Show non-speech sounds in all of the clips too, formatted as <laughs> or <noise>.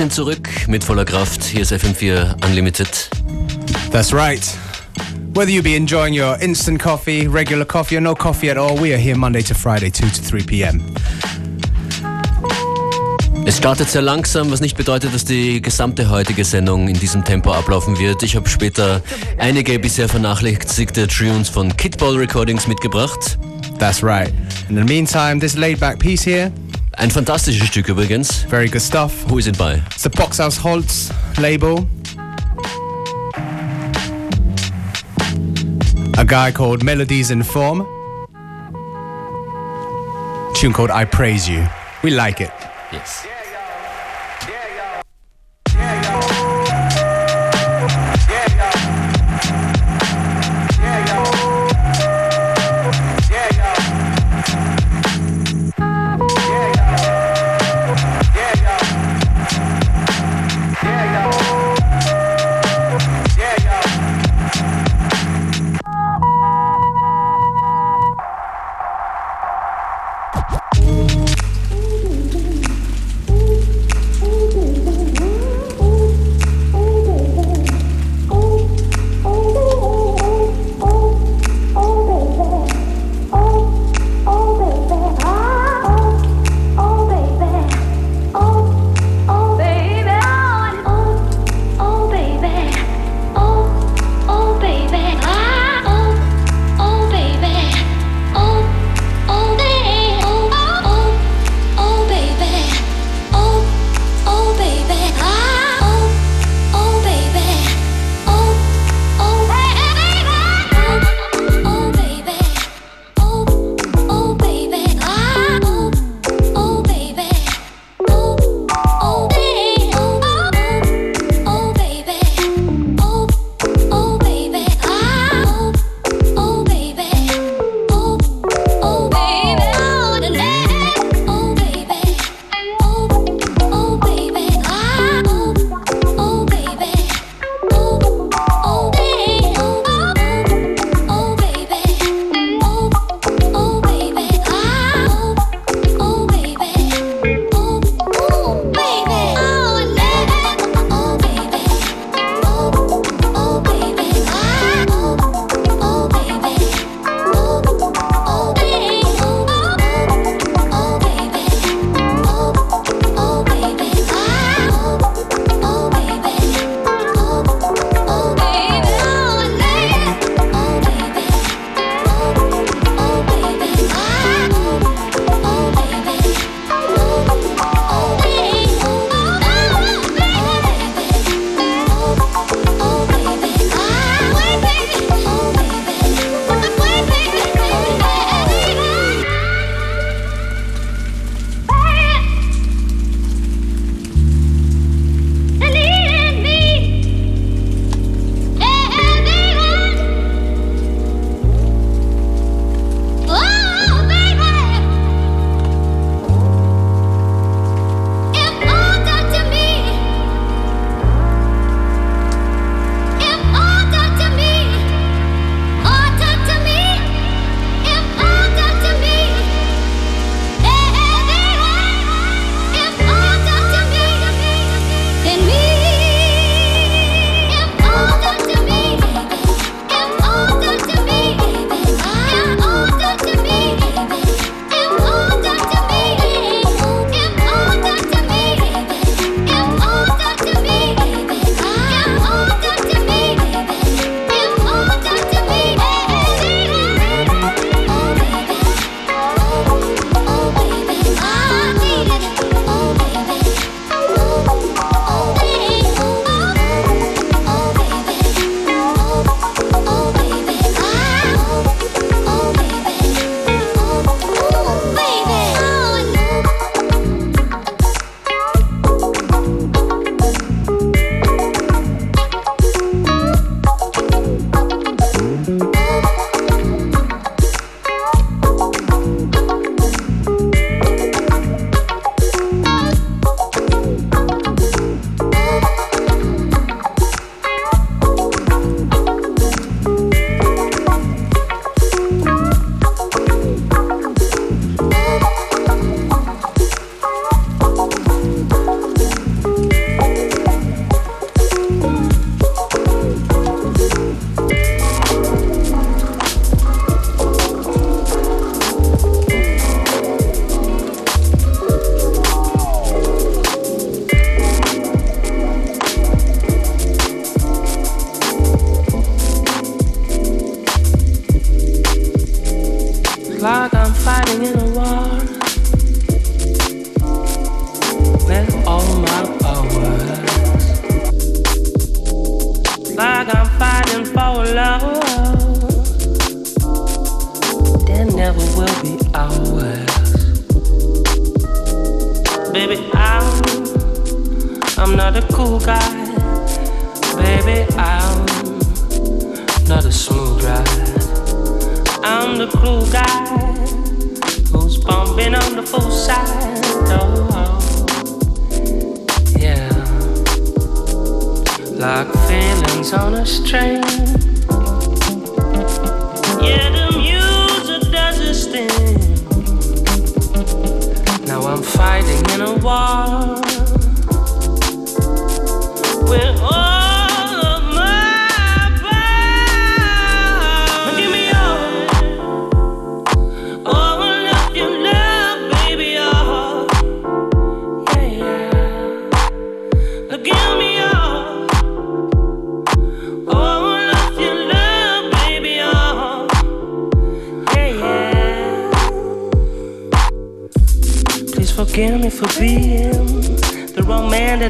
sind zurück mit voller Kraft. Hier ist FM4 Unlimited. That's right. Whether you be enjoying your instant coffee, regular coffee, or no coffee at all, we are here Monday to Friday, 2 to 3 p.m. Es startet sehr langsam, was nicht bedeutet, dass die gesamte heutige Sendung in diesem Tempo ablaufen wird. Ich habe später einige bisher vernachlässigte Tunes von Kidball Recordings mitgebracht. That's right. In the meantime, this laid back piece here, Ein fantastisches Stück übrigens. very good stuff. Who is it by? It's the Boxhaus Holz label. A guy called Melodies in Form. Tune called I Praise You. We like it. Yes.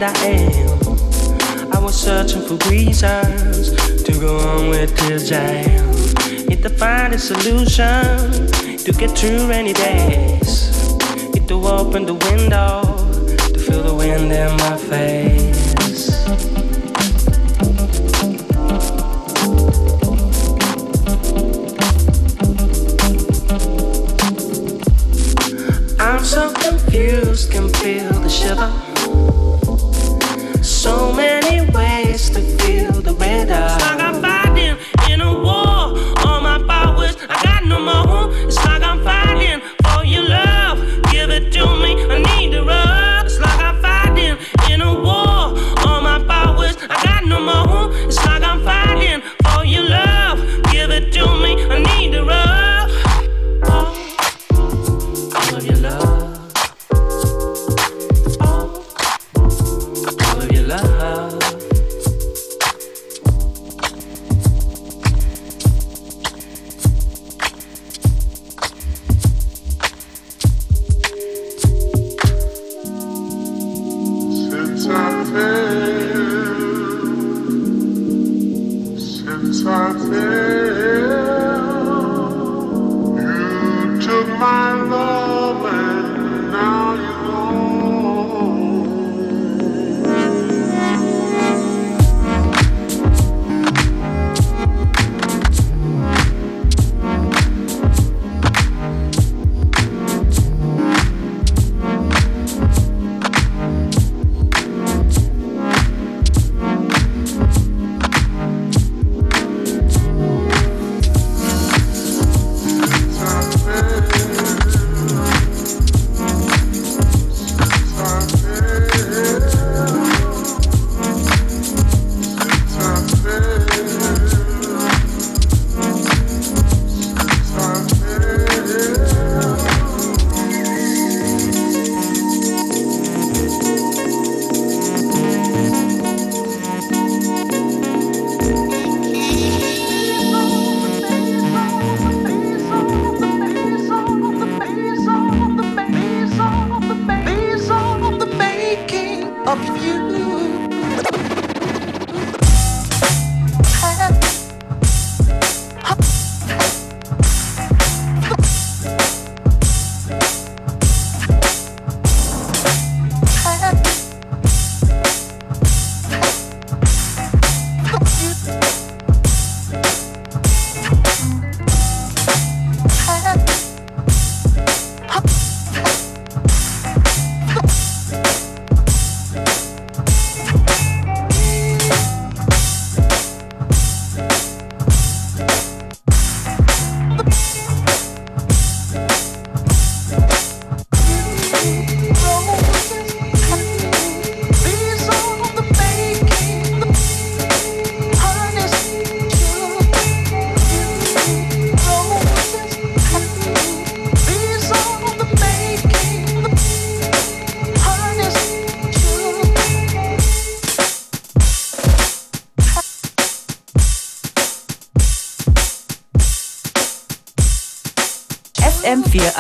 I am. I was searching for reasons to go on with this jam. Need to find a solution to get through rainy days. Need to open the window to feel the wind in my face.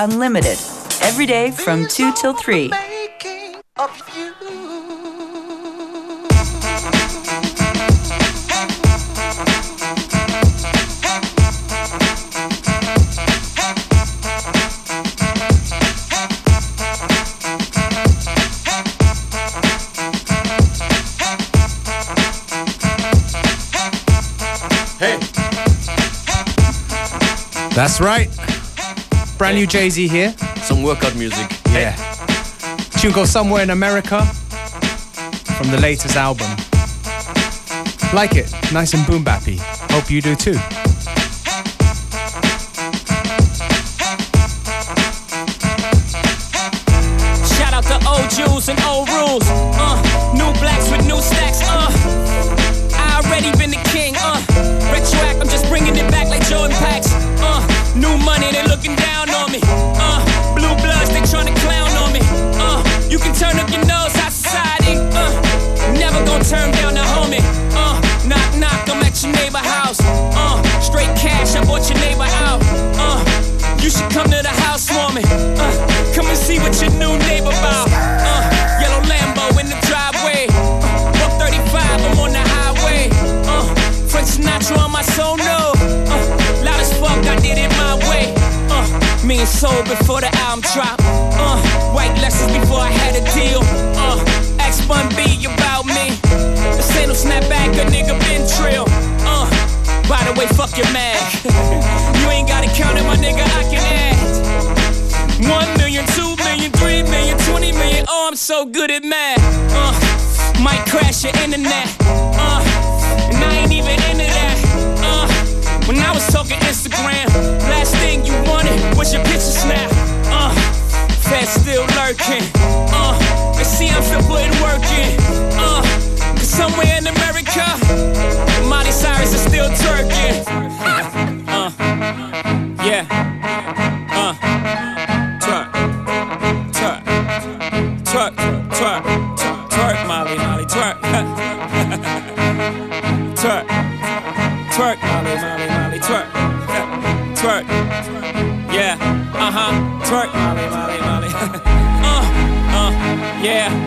Unlimited. Every day from 2 till 3. That's right. Brand new Jay Z here. Some workout music. Yeah. Tune called Somewhere in America from the latest album. Like it. Nice and boom bappy. Hope you do too. Shout out to old Jews and old rules. Uh, new blacks with new stacks. Uh, I already been the king. Uh, retroact, I'm just bringing it back like Jordan Packs. Turn up your nose, high society. Uh, never gonna turn down the homie. Uh, knock knock, I'm at your neighbor house. Uh, straight cash, I bought your neighbor out. Uh, you should come to the house for me. Uh, come and see what your new neighbor about. Uh, yellow Lambo in the driveway. Uh, 135, I'm on the highway. Uh, Frank Sinatra on my sono. Uh, loud as fuck, I did it my way. Uh, me and soul before the album drop. Lessons before I had a deal. Uh, X Bun B about me. This ain't no snapback, a nigga been trill. Uh, by the way, fuck your mag. <laughs> you ain't gotta count it, my nigga, I can add. One million, two million, three million, twenty million. Oh, I'm so good at math. Uh, might crash your internet. Uh, and I ain't even into that. Uh, when I was talking Instagram, last thing you wanted was your picture snap. Fed still lurking. Uh, they see I'm still putting work in. Uh, cause somewhere in America, Miley Cyrus is still twerking. <laughs> Uh, yeah. Uh, yeah,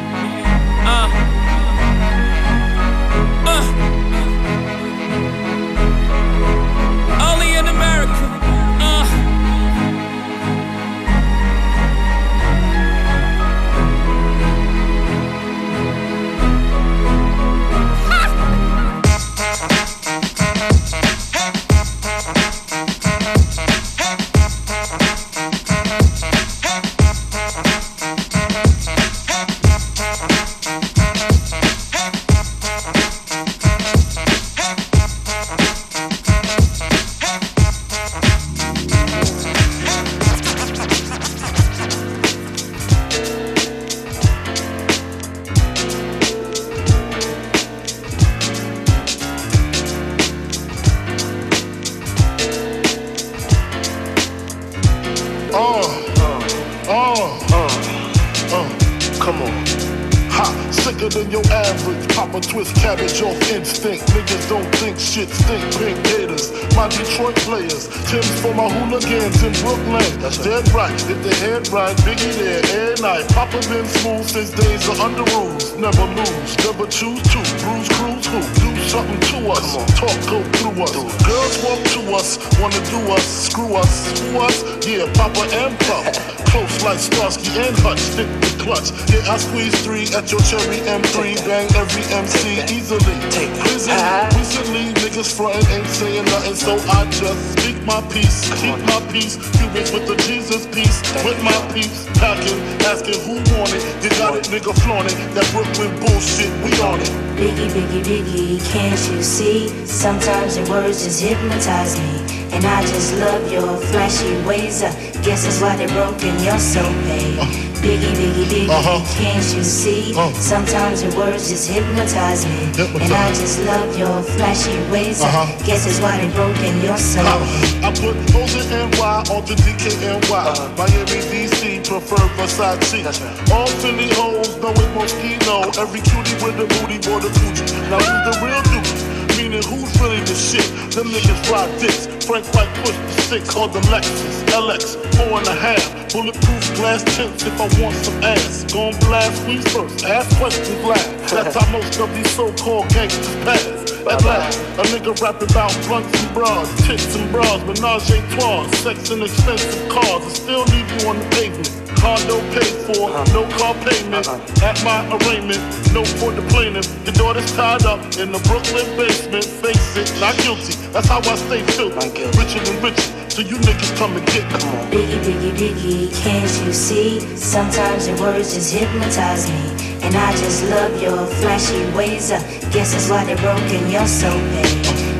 Starsky and stick the clutch. Yeah, I squeeze three at your cherry M3, bang every MC easily. Prison, recently niggas frontin' ain't saying nothing, so I just speak my peace, keep my peace. Cubans with the Jesus peace, with my peace, packing, asking who want it. You got it, nigga, flaunt it. That Brooklyn bullshit, we on it. Biggie, biggie, biggie, can't you see? Sometimes your words just hypnotize me. And I just love your flashy ways. I guess that's why they're broken, you're so paid. Biggie, biggie, biggie, Uh-huh. can't you see? Uh. Sometimes your words just hypnotize me. And I just love your flashy ways. I Uh-huh. guess it's why they're broken, you're so I put O's and NY on the DKNY. Miami, DC, prefer Versace. All Philly hoes know it Moschino. Every cutie with a booty, boy, the coochie. Now who's the real dude? Meaning who's really the shit? Them niggas fly dicks. Frank White pushed the stick called the Lexus LX, four and a half. Bulletproof glass tints if I want some ass. Gon' blast we first, ask questions last. That's how most of these so-called gangsters pass. At last, a nigga rapping about blunts and bras, tits and bras, menage a trois, sex and expensive cars, and still leave you on the pavement. Condo paid for, uh-huh. no car payment. Uh-huh. At my arraignment, no for the plaintiff. Your daughter's tied up in the Brooklyn basement. Face it, not guilty. That's how I stay filthy. Richer than richer. So you niggas come and get come on. Biggie, biggie, biggie, can't you see? Sometimes your words just hypnotize me. And I just love your flashy ways. I guess that's why they're broken, you're so paid.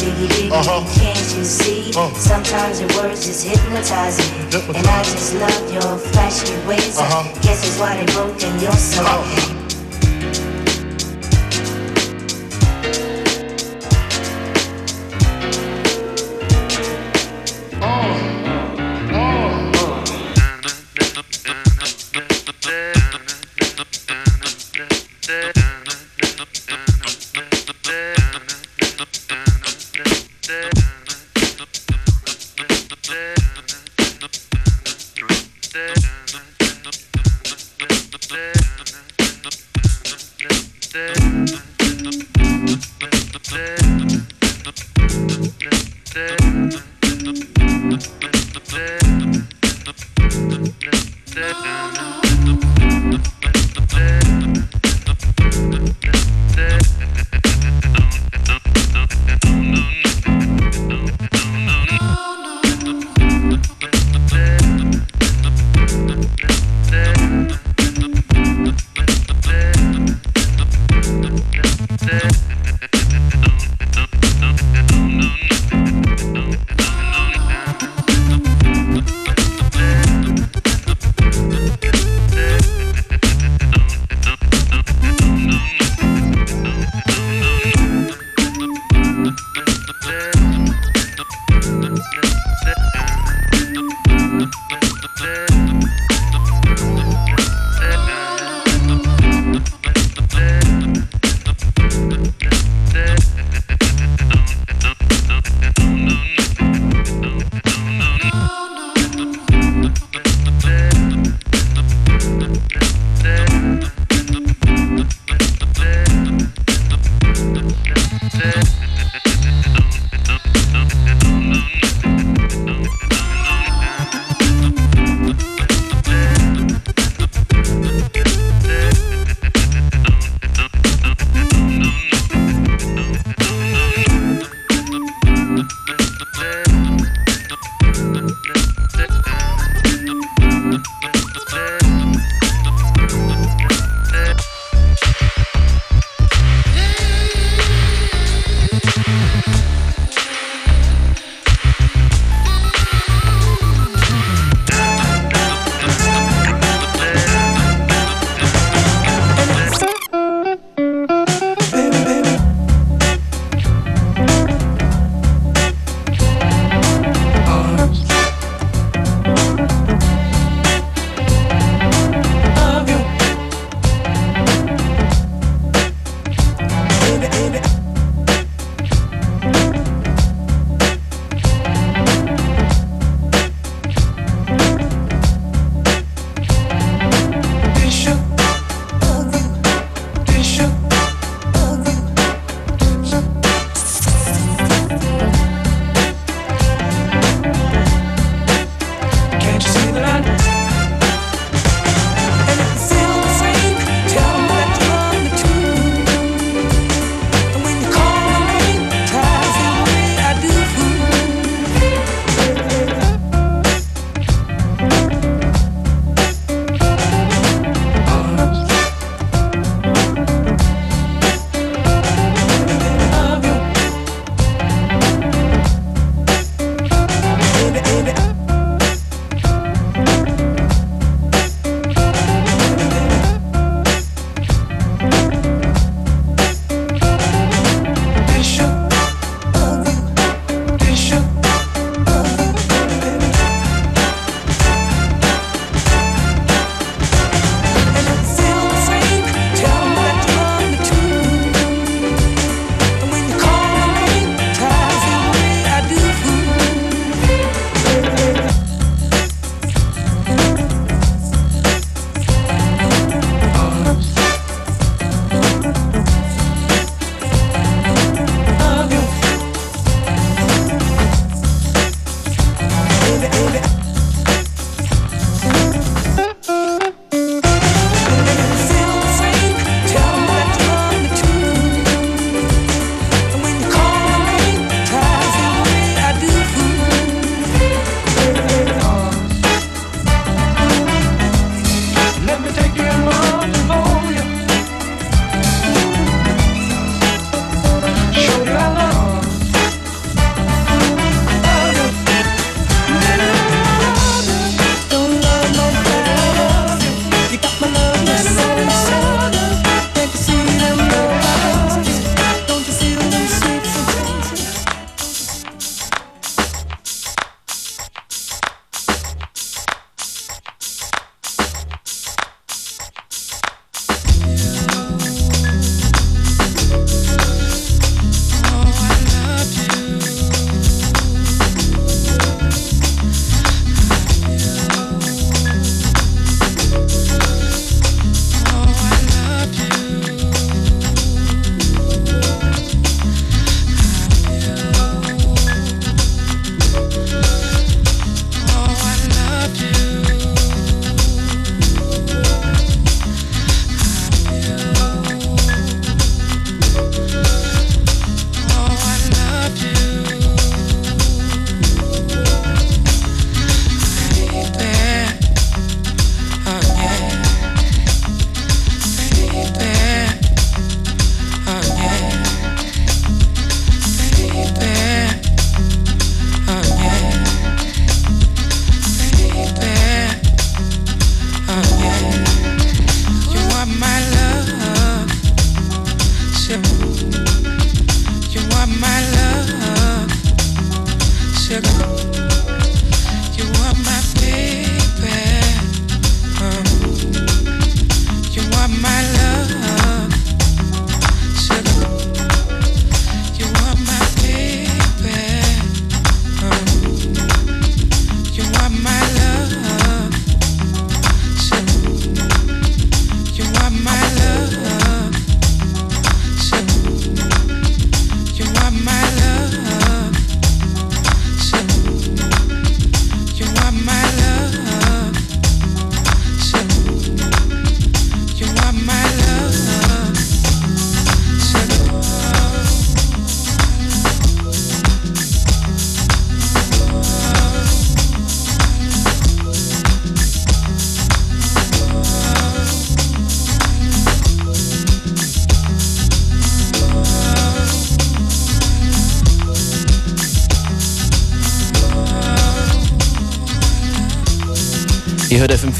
Biggie, biggie, biggie, Uh-huh. can't you see? Uh. Sometimes your words just hypnotize me. And I just love your flashy ways. I Uh-huh. guess that's why they're broken, you're so Uh. paid.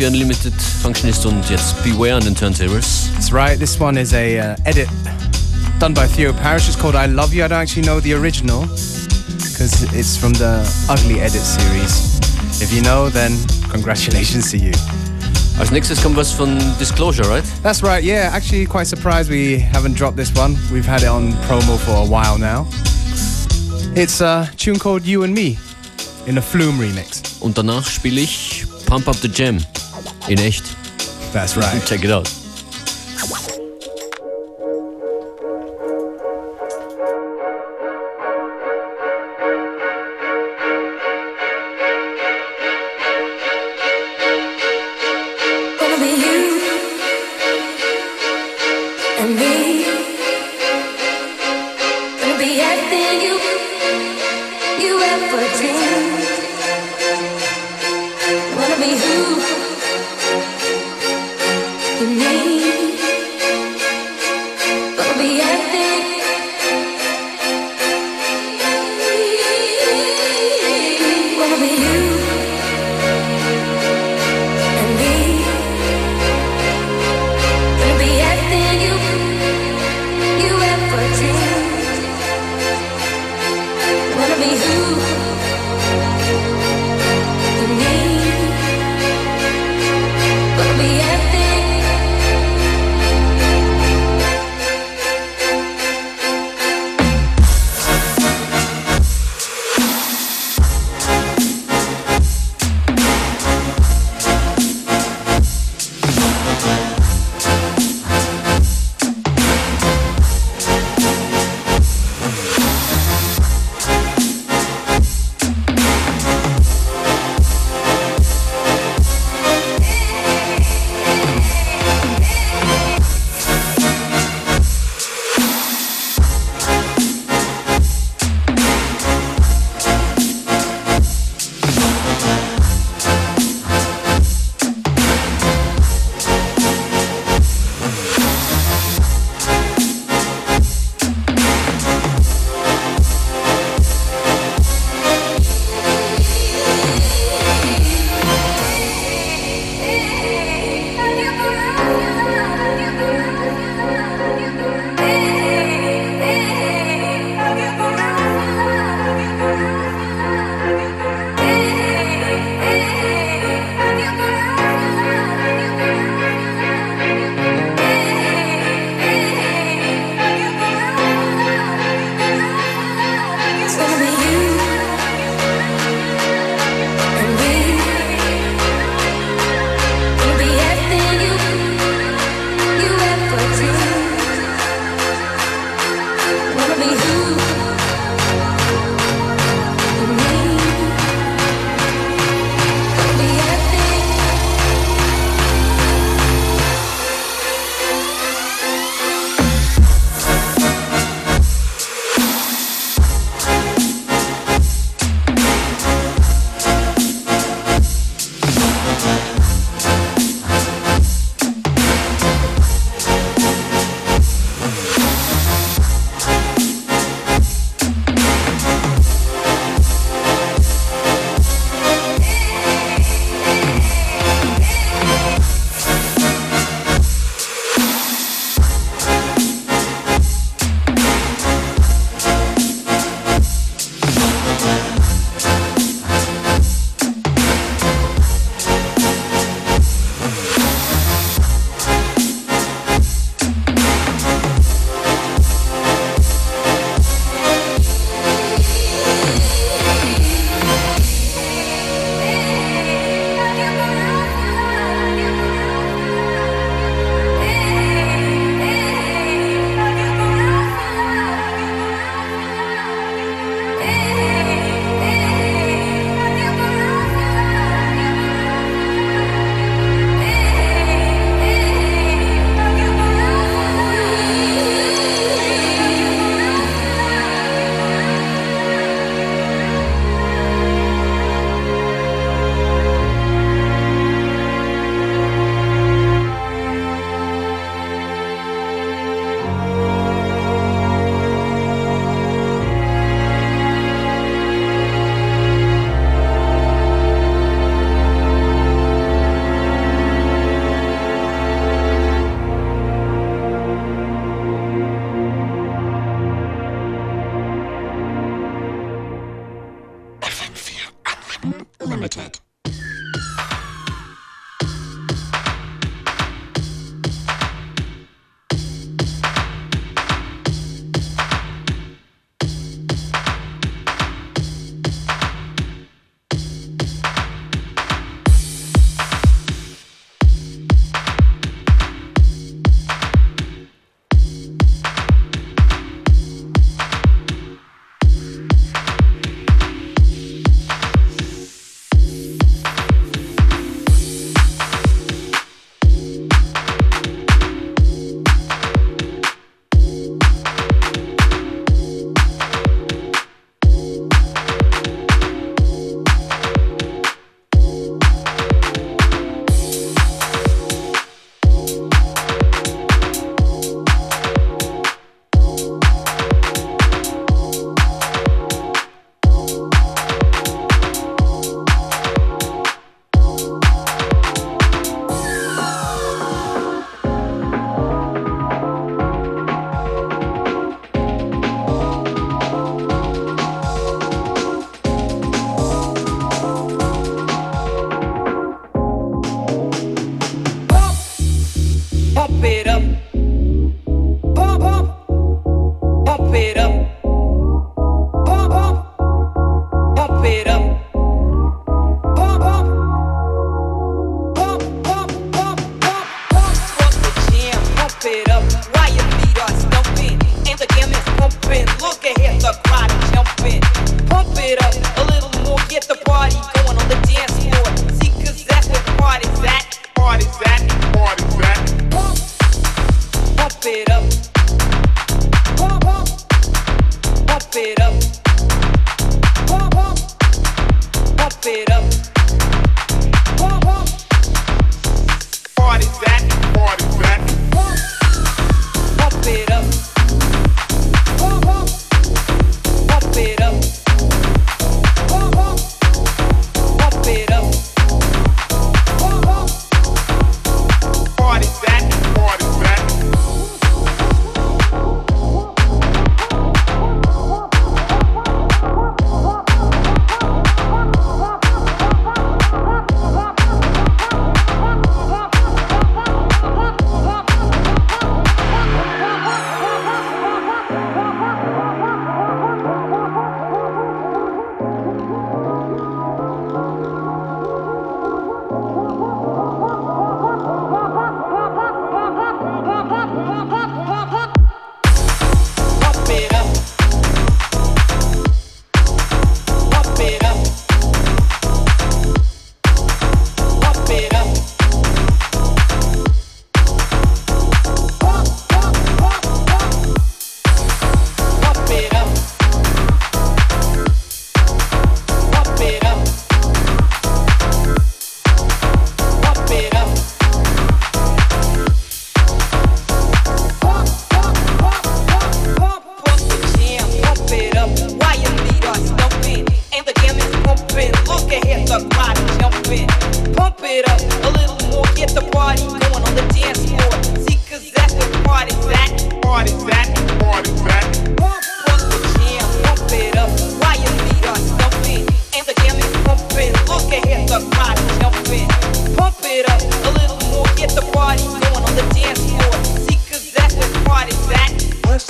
FM4 Unlimited Functionist und jetzt Beware an den Turntables. That's right. This one is a uh, edit done by Theo Parrish. It's called I Love You. I don't actually know the original because it's from the Ugly Edit series. If you know, then congratulations to you. Als nächstes kommt was von Disclosure, right? That's right. Yeah, actually, quite surprised we haven't dropped this one. We've had it on promo for a while now. It's a tune called You and Me in a Flume remix. Und danach spiele ich Pump Up the Jam. In echt. That's right. Check it out.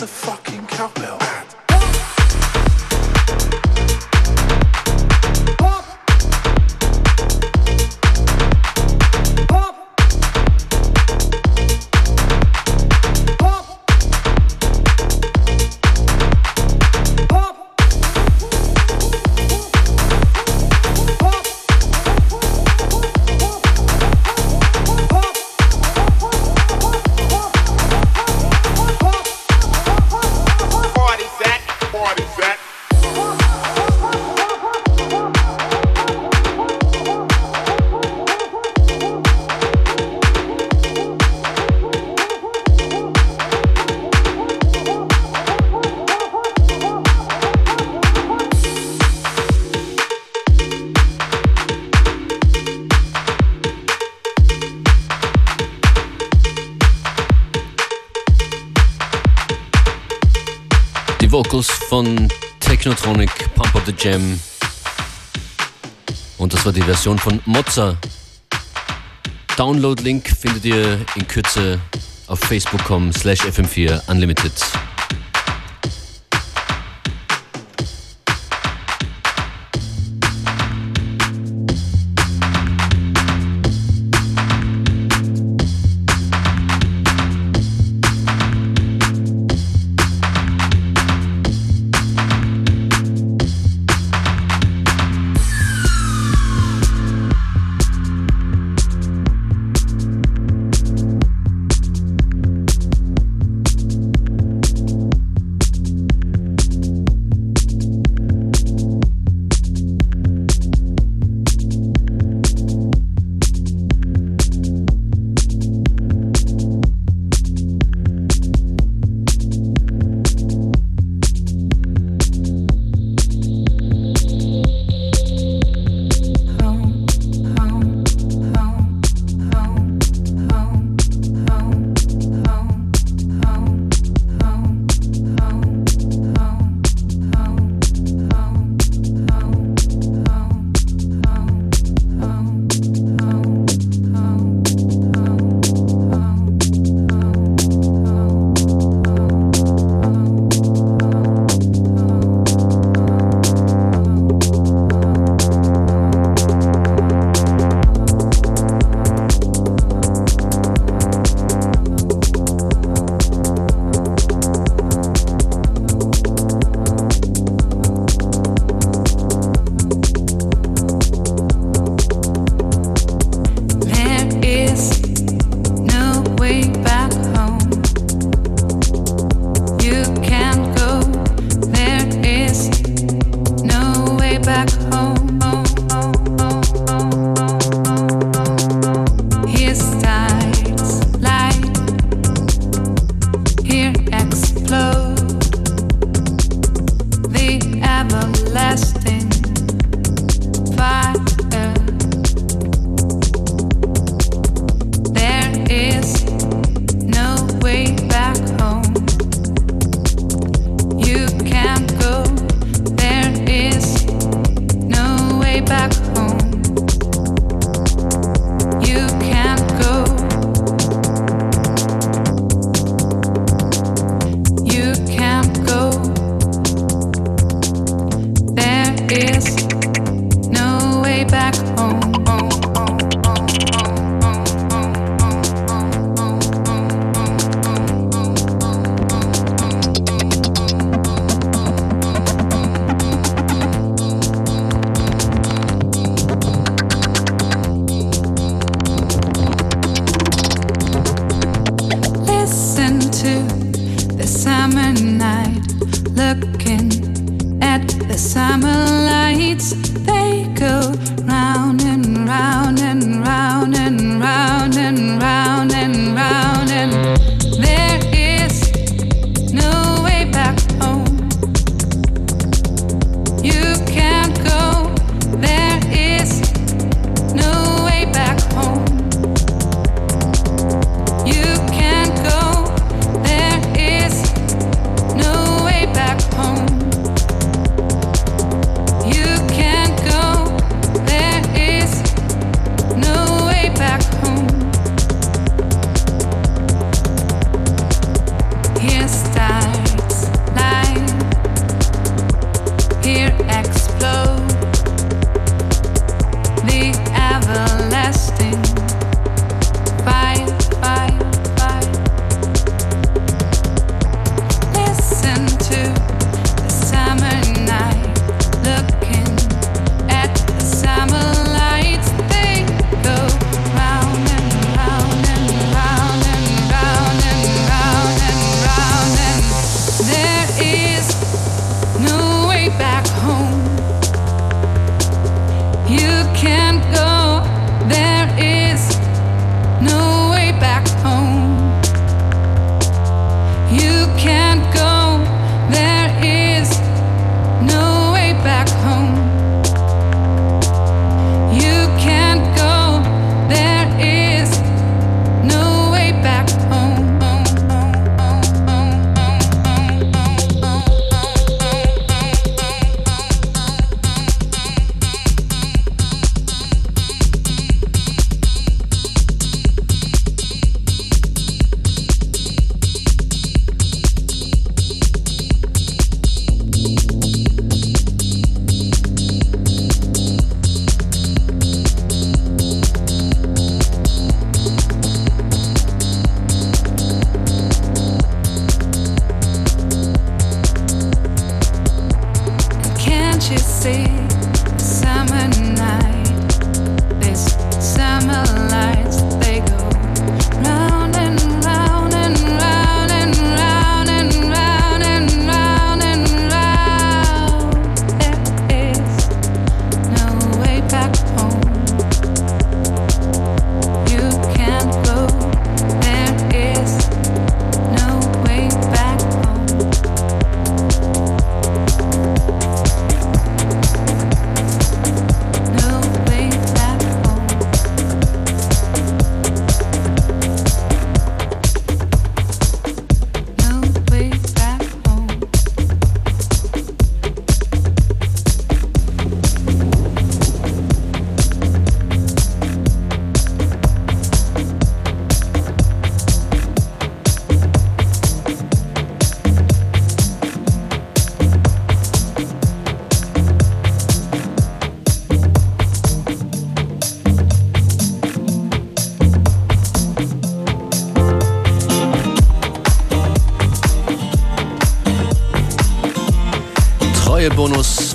Vocals von Technotronic Pump Up the Jam Und das war die Version von Mozza. Download-Link findet ihr in Kürze auf facebook.com slash fm4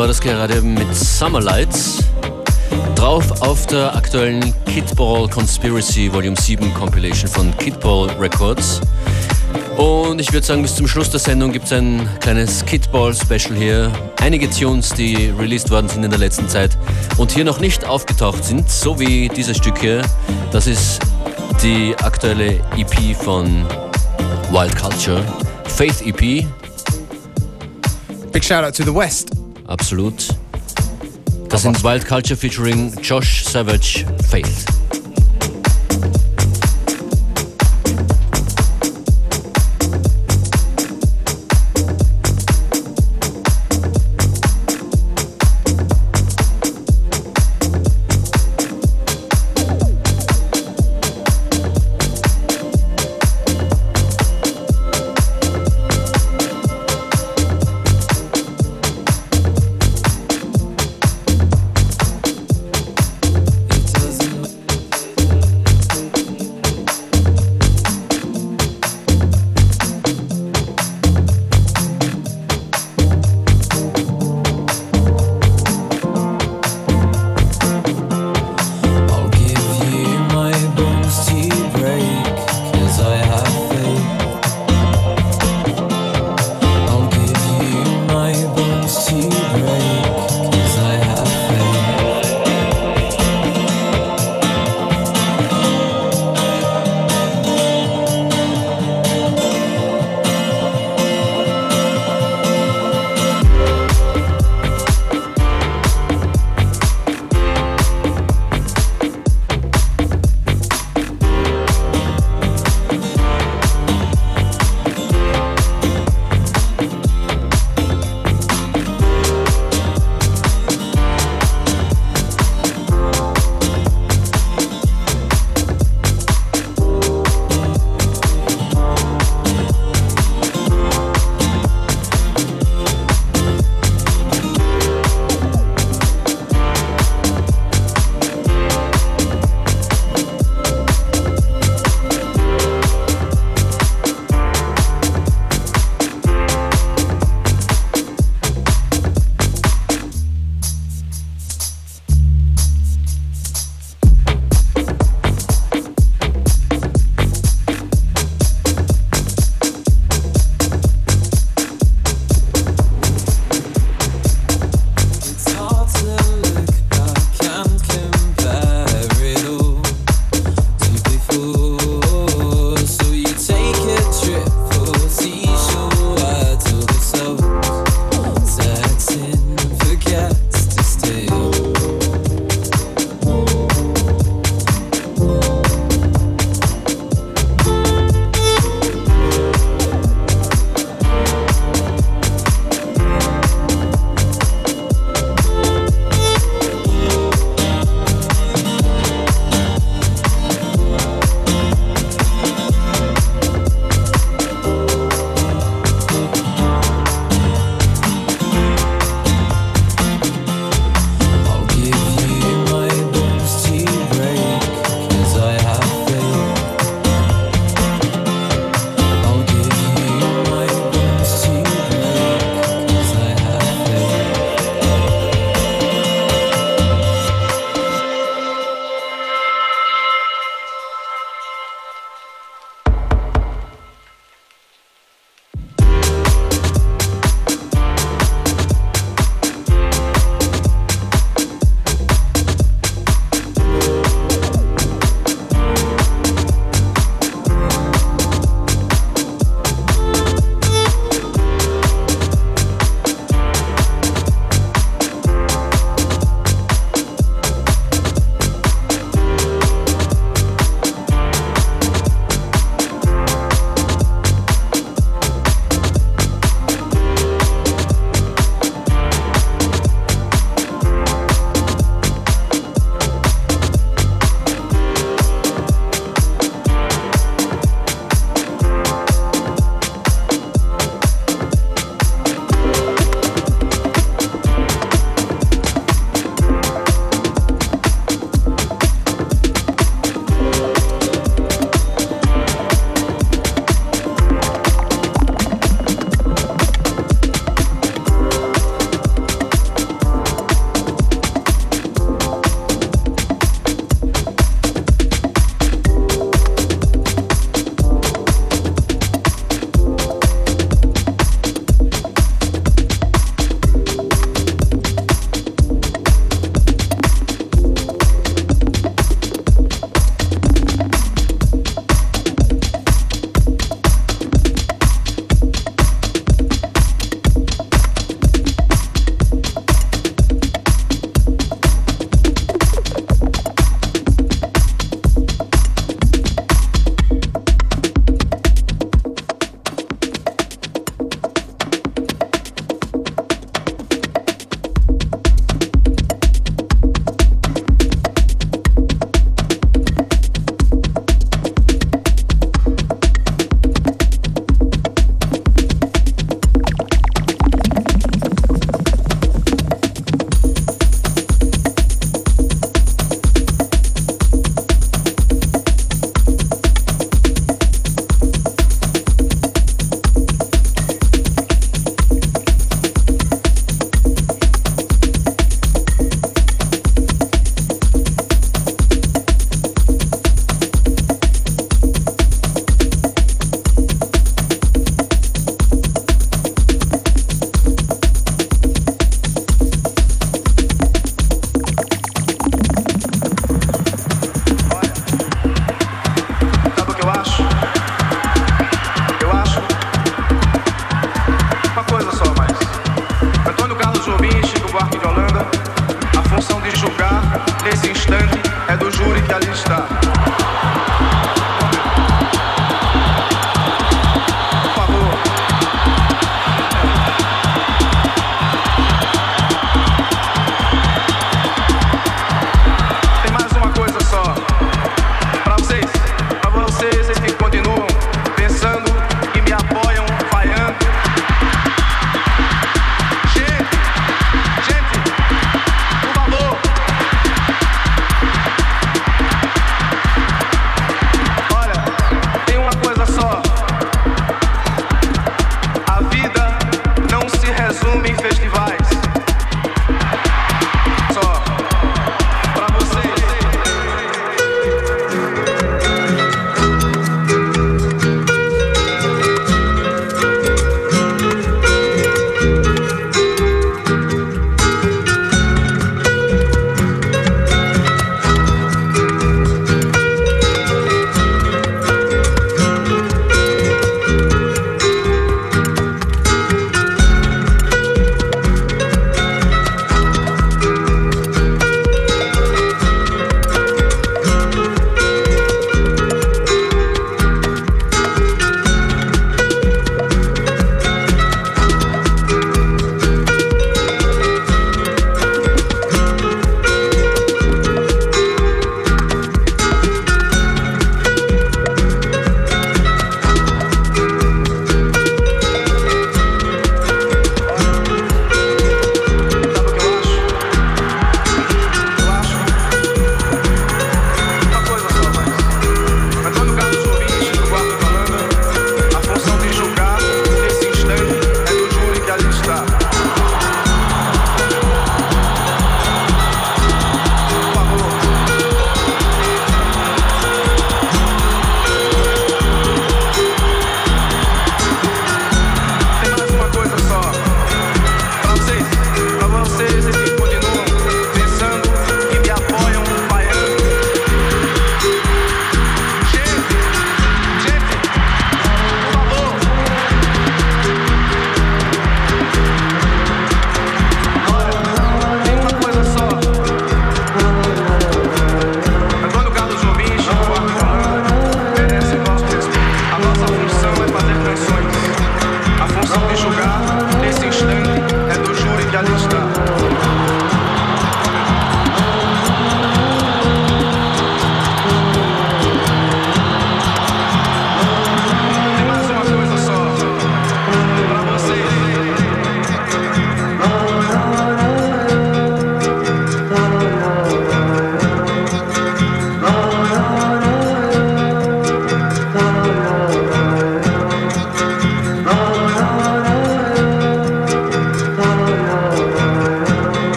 war das gerade mit Summerlights. Drauf auf der aktuellen Kidball Conspiracy Volume 7 Compilation von Kidball Records. Und ich würde sagen, bis zum Schluss der Sendung gibt es ein kleines Kidball-Special hier. Einige Tunes, die released worden sind in der letzten Zeit und hier noch nicht aufgetaucht sind, so wie dieses Stück hier. Das ist die aktuelle EP von Wild Culture, Faith EP. Big shout out to the West. Absolut. Das sind Wild Culture featuring Josh Savage, Faith.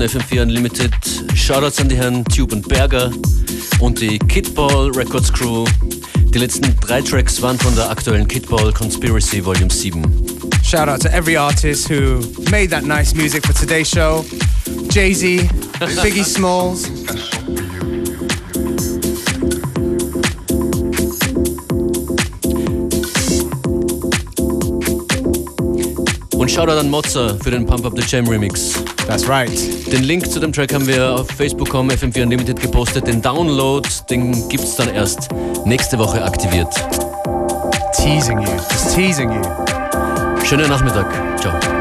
Minuten FM4 Unlimited. Shoutouts an die Herren Tube und Berger und die Kittball Records Crew. Die letzten drei Tracks waren von der aktuellen Kittball Conspiracy Volume 7. Shout out to every artist who made that nice music for today's show. Jay-Z, <laughs> Biggie Smalls, Shoutout an Mozza für den Pump Up the Jam Remix. That's right. Den Link zu dem Track haben wir auf Facebook.com FM4 Unlimited gepostet. Den Download, den gibt's dann erst nächste Woche aktiviert. Teasing you, just teasing you. Schönen Nachmittag. Ciao.